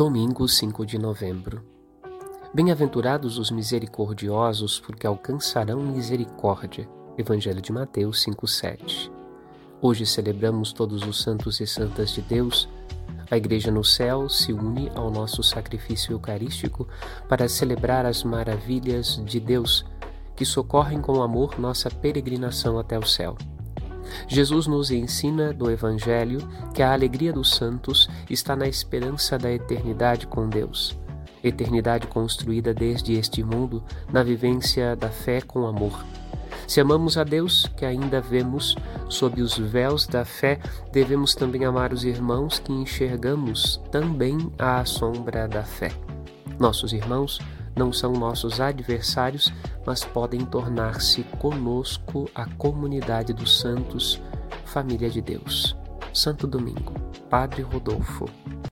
Domingo 5 de novembro. Bem-aventurados os misericordiosos, porque alcançarão misericórdia. Evangelho de Mateus 5:7. Hoje celebramos todos os santos e santas de Deus. A Igreja no céu se une ao nosso sacrifício eucarístico para celebrar as maravilhas de Deus, que socorrem com amor nossa peregrinação até o céu. Jesus nos ensina do Evangelho que a alegria dos santos está na esperança da eternidade com Deus, eternidade construída desde este mundo na vivência da fé com amor. Se amamos a Deus, que ainda vemos sob os véus da fé, devemos também amar os irmãos que enxergamos também à sombra da fé. Nossos irmãos não são nossos adversários, mas podem tornar-se conosco a comunidade dos santos, família de Deus. Santo Domingo, Padre Rodolfo.